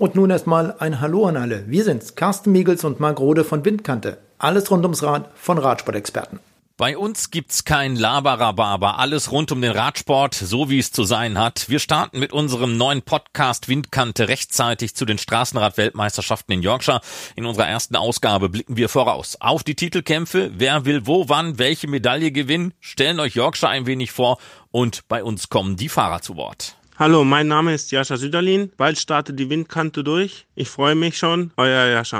Und nun erstmal ein Hallo an alle. Wir sind's, Carsten Miegels und Marc Rode von Windkante. Alles rund ums Rad von Radsportexperten. Bei uns gibt's kein Laberababer, alles rund um den Radsport, so wie es zu sein hat. Wir starten mit unserem neuen Podcast Windkante rechtzeitig zu den Straßenrad-Weltmeisterschaften in Yorkshire. In unserer ersten Ausgabe blicken wir voraus auf die Titelkämpfe. Wer will wo, wann, welche Medaille gewinnen? Stellen euch Yorkshire ein wenig vor und bei uns kommen die Fahrer zu Wort. Hallo, mein Name ist Jascha Süderlin. Bald startet die Windkante durch. Ich freue mich schon. Euer Jascha.